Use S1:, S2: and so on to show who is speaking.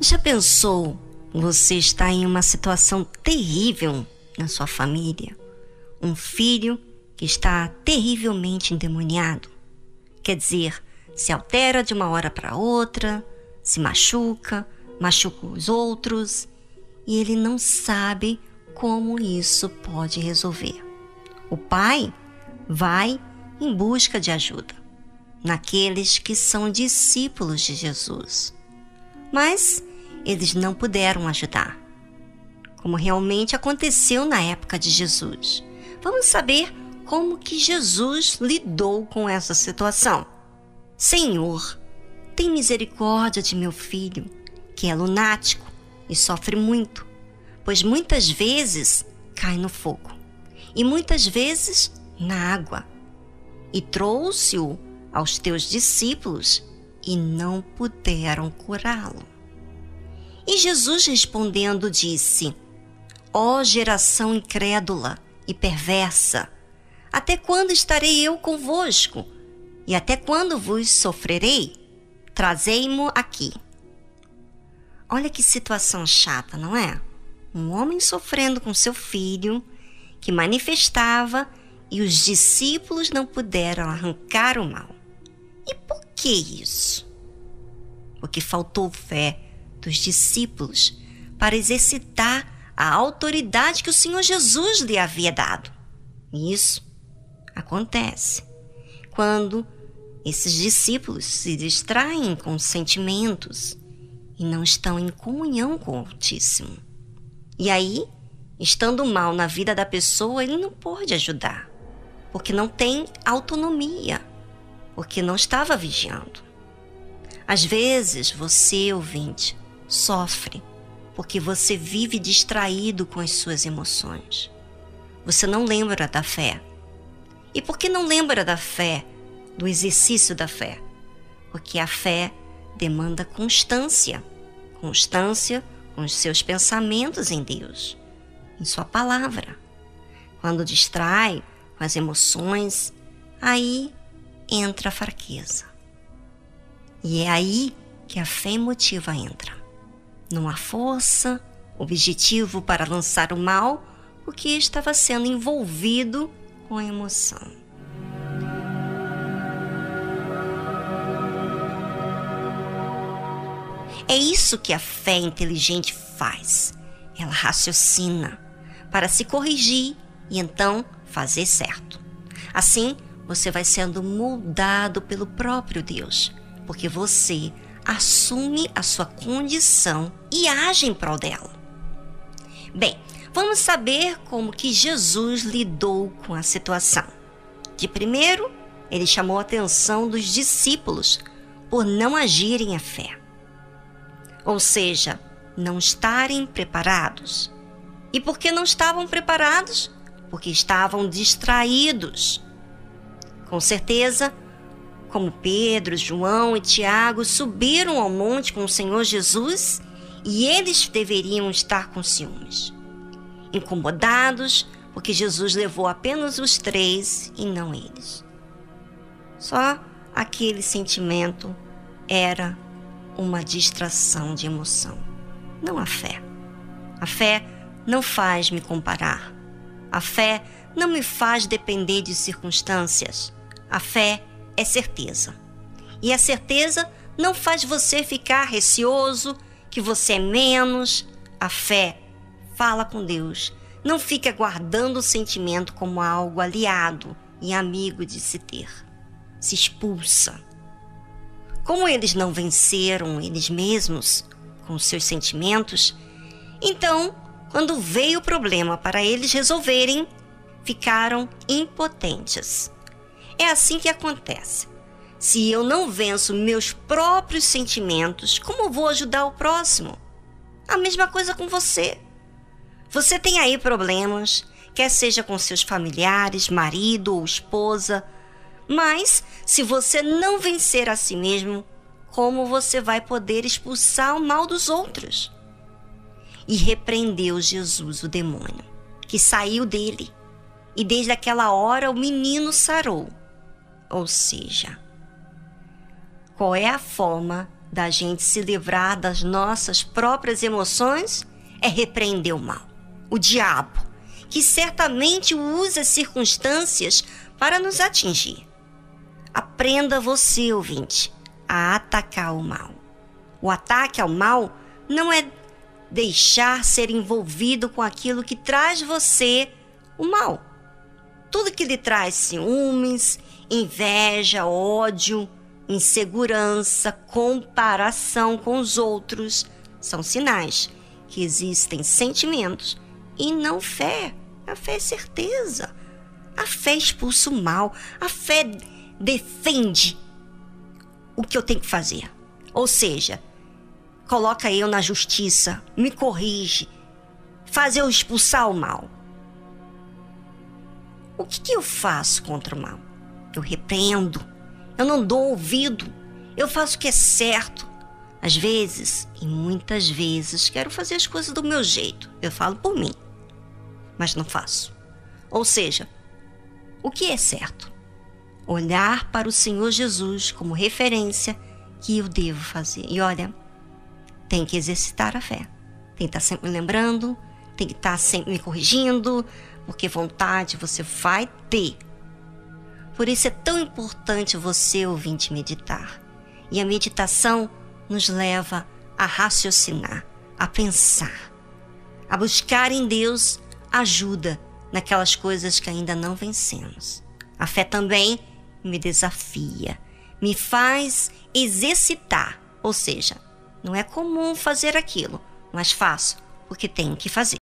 S1: Já pensou você está em uma situação terrível na sua família? Um filho que está terrivelmente endemoniado? Quer dizer, se altera de uma hora para outra, se machuca, machuca os outros e ele não sabe como isso pode resolver. O pai vai em busca de ajuda naqueles que são discípulos de Jesus. Mas eles não puderam ajudar, como realmente aconteceu na época de Jesus. Vamos saber como que Jesus lidou com essa situação. Senhor, tem misericórdia de meu filho, que é lunático e sofre muito, pois muitas vezes cai no fogo e muitas vezes na água. E trouxe-o aos teus discípulos e não puderam curá-lo. E Jesus respondendo disse: Ó oh, geração incrédula e perversa, até quando estarei eu convosco? E até quando vos sofrerei? Trazei-mo aqui. Olha que situação chata, não é? Um homem sofrendo com seu filho, que manifestava e os discípulos não puderam arrancar o mal. E por que isso? Porque faltou fé dos discípulos para exercitar a autoridade que o Senhor Jesus lhe havia dado. E isso acontece quando esses discípulos se distraem com sentimentos e não estão em comunhão com o Altíssimo. E aí, estando mal na vida da pessoa, ele não pode ajudar, porque não tem autonomia, porque não estava vigiando. Às vezes, você, ouvinte, sofre porque você vive distraído com as suas emoções. Você não lembra da fé. E por que não lembra da fé, do exercício da fé? Porque a fé demanda constância constância com os seus pensamentos em Deus, em Sua palavra. Quando distrai com as emoções, aí entra a fraqueza. E é aí que a fé emotiva entra numa força, objetivo para lançar o mal, porque estava sendo envolvido com a emoção. É isso que a fé inteligente faz. Ela raciocina para se corrigir e então fazer certo. Assim, você vai sendo moldado pelo próprio Deus, porque você assume a sua condição e age em prol dela. Bem, vamos saber como que Jesus lidou com a situação. De primeiro, ele chamou a atenção dos discípulos por não agirem a fé. Ou seja, não estarem preparados. E por que não estavam preparados? Porque estavam distraídos. Com certeza, como Pedro, João e Tiago subiram ao monte com o Senhor Jesus e eles deveriam estar com ciúmes, incomodados porque Jesus levou apenas os três e não eles. Só aquele sentimento era uma distração de emoção, não a fé. A fé não faz me comparar. A fé não me faz depender de circunstâncias. A fé é certeza. E a certeza não faz você ficar receoso, que você é menos. A fé fala com Deus. Não fica guardando o sentimento como algo aliado e amigo de se ter. Se expulsa. Como eles não venceram eles mesmos com seus sentimentos, então, quando veio o problema para eles resolverem, ficaram impotentes. É assim que acontece. Se eu não venço meus próprios sentimentos, como vou ajudar o próximo? A mesma coisa com você. Você tem aí problemas, quer seja com seus familiares, marido ou esposa, mas se você não vencer a si mesmo, como você vai poder expulsar o mal dos outros? E repreendeu Jesus o demônio, que saiu dele. E desde aquela hora o menino sarou. Ou seja, qual é a forma da gente se livrar das nossas próprias emoções é repreender o mal, o diabo, que certamente usa as circunstâncias para nos atingir. Aprenda você, ouvinte, a atacar o mal. O ataque ao mal não é deixar ser envolvido com aquilo que traz você o mal. Tudo que lhe traz ciúmes, inveja, ódio, insegurança, comparação com os outros são sinais que existem sentimentos e não fé. A fé é certeza. A fé expulsa o mal. A fé defende o que eu tenho que fazer. Ou seja, coloca eu na justiça, me corrige, faz eu expulsar o mal. O que, que eu faço contra o mal? Eu repreendo, eu não dou ouvido, eu faço o que é certo. Às vezes, e muitas vezes, quero fazer as coisas do meu jeito. Eu falo por mim, mas não faço. Ou seja, o que é certo? Olhar para o Senhor Jesus como referência que eu devo fazer. E olha, tem que exercitar a fé. Tem que estar sempre me lembrando, tem que estar sempre me corrigindo, porque vontade você vai ter. Por isso é tão importante você, ouvinte, meditar. E a meditação nos leva a raciocinar, a pensar, a buscar em Deus ajuda naquelas coisas que ainda não vencemos. A fé também me desafia, me faz exercitar, ou seja, não é comum fazer aquilo, mas faço porque tenho que fazer.